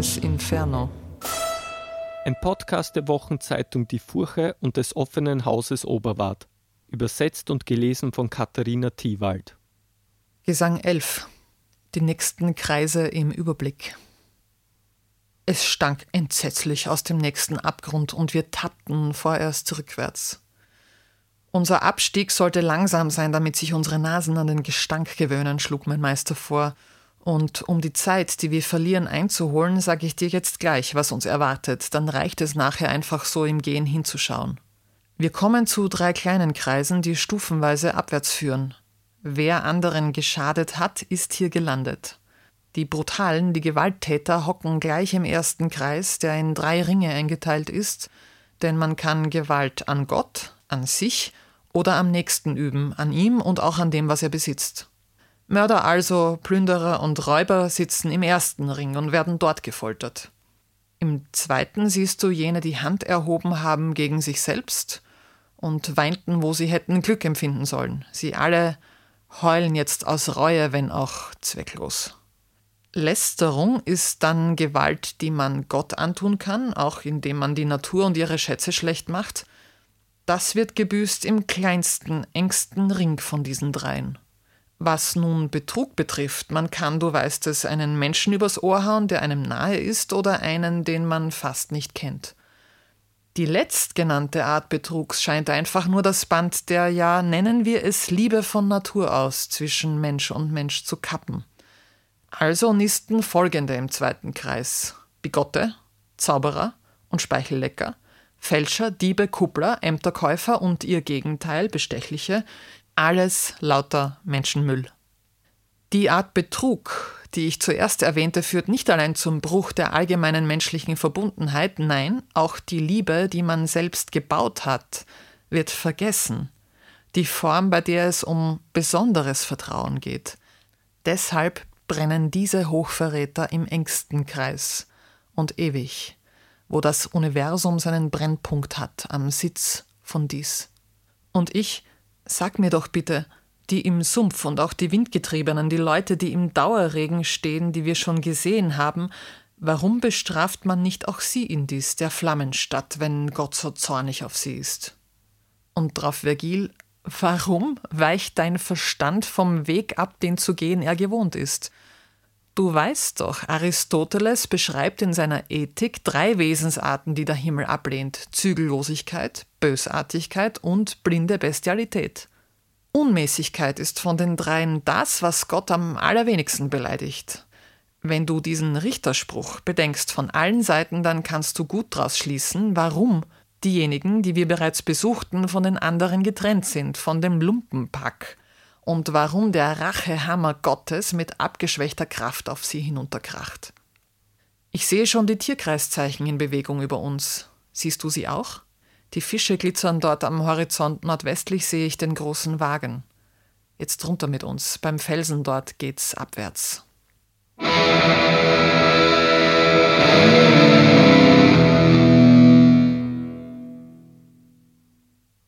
Dantes Inferno. Ein Podcast der Wochenzeitung Die Furche und des offenen Hauses Oberwart. Übersetzt und gelesen von Katharina Thiewald. Gesang 11. Die nächsten Kreise im Überblick. Es stank entsetzlich aus dem nächsten Abgrund und wir tappten vorerst rückwärts. Unser Abstieg sollte langsam sein, damit sich unsere Nasen an den Gestank gewöhnen, schlug mein Meister vor. Und um die Zeit, die wir verlieren, einzuholen, sage ich dir jetzt gleich, was uns erwartet. Dann reicht es nachher einfach so im Gehen hinzuschauen. Wir kommen zu drei kleinen Kreisen, die stufenweise abwärts führen. Wer anderen geschadet hat, ist hier gelandet. Die Brutalen, die Gewalttäter hocken gleich im ersten Kreis, der in drei Ringe eingeteilt ist, denn man kann Gewalt an Gott, an sich oder am nächsten üben, an ihm und auch an dem, was er besitzt. Mörder also, Plünderer und Räuber sitzen im ersten Ring und werden dort gefoltert. Im zweiten siehst du jene, die Hand erhoben haben gegen sich selbst und weinten, wo sie hätten Glück empfinden sollen. Sie alle heulen jetzt aus Reue, wenn auch zwecklos. Lästerung ist dann Gewalt, die man Gott antun kann, auch indem man die Natur und ihre Schätze schlecht macht – das wird gebüßt im kleinsten, engsten Ring von diesen dreien. Was nun Betrug betrifft, man kann, du weißt es, einen Menschen übers Ohr hauen, der einem nahe ist, oder einen, den man fast nicht kennt. Die letztgenannte Art Betrugs scheint einfach nur das Band der, ja, nennen wir es Liebe von Natur aus zwischen Mensch und Mensch zu kappen. Also nisten folgende im zweiten Kreis: Bigotte, Zauberer und Speichellecker – Fälscher, Diebe, Kuppler, Ämterkäufer und ihr Gegenteil, Bestechliche, alles lauter Menschenmüll. Die Art Betrug, die ich zuerst erwähnte, führt nicht allein zum Bruch der allgemeinen menschlichen Verbundenheit, nein, auch die Liebe, die man selbst gebaut hat, wird vergessen. Die Form, bei der es um besonderes Vertrauen geht. Deshalb brennen diese Hochverräter im engsten Kreis und ewig wo das Universum seinen Brennpunkt hat, am Sitz von dies. Und ich, sag mir doch bitte, die im Sumpf und auch die Windgetriebenen, die Leute, die im Dauerregen stehen, die wir schon gesehen haben, warum bestraft man nicht auch sie in dies, der Flammenstadt, wenn Gott so zornig auf sie ist? Und drauf Vergil, warum weicht dein Verstand vom Weg ab, den zu gehen er gewohnt ist? Du weißt doch, Aristoteles beschreibt in seiner Ethik drei Wesensarten, die der Himmel ablehnt: Zügellosigkeit, Bösartigkeit und blinde Bestialität. Unmäßigkeit ist von den dreien das, was Gott am allerwenigsten beleidigt. Wenn du diesen Richterspruch bedenkst von allen Seiten, dann kannst du gut daraus schließen, warum diejenigen, die wir bereits besuchten, von den anderen getrennt sind, von dem Lumpenpack, und warum der Rachehammer Gottes mit abgeschwächter Kraft auf sie hinunterkracht. Ich sehe schon die Tierkreiszeichen in Bewegung über uns. Siehst du sie auch? Die Fische glitzern dort am Horizont, nordwestlich sehe ich den großen Wagen. Jetzt runter mit uns, beim Felsen dort geht's abwärts.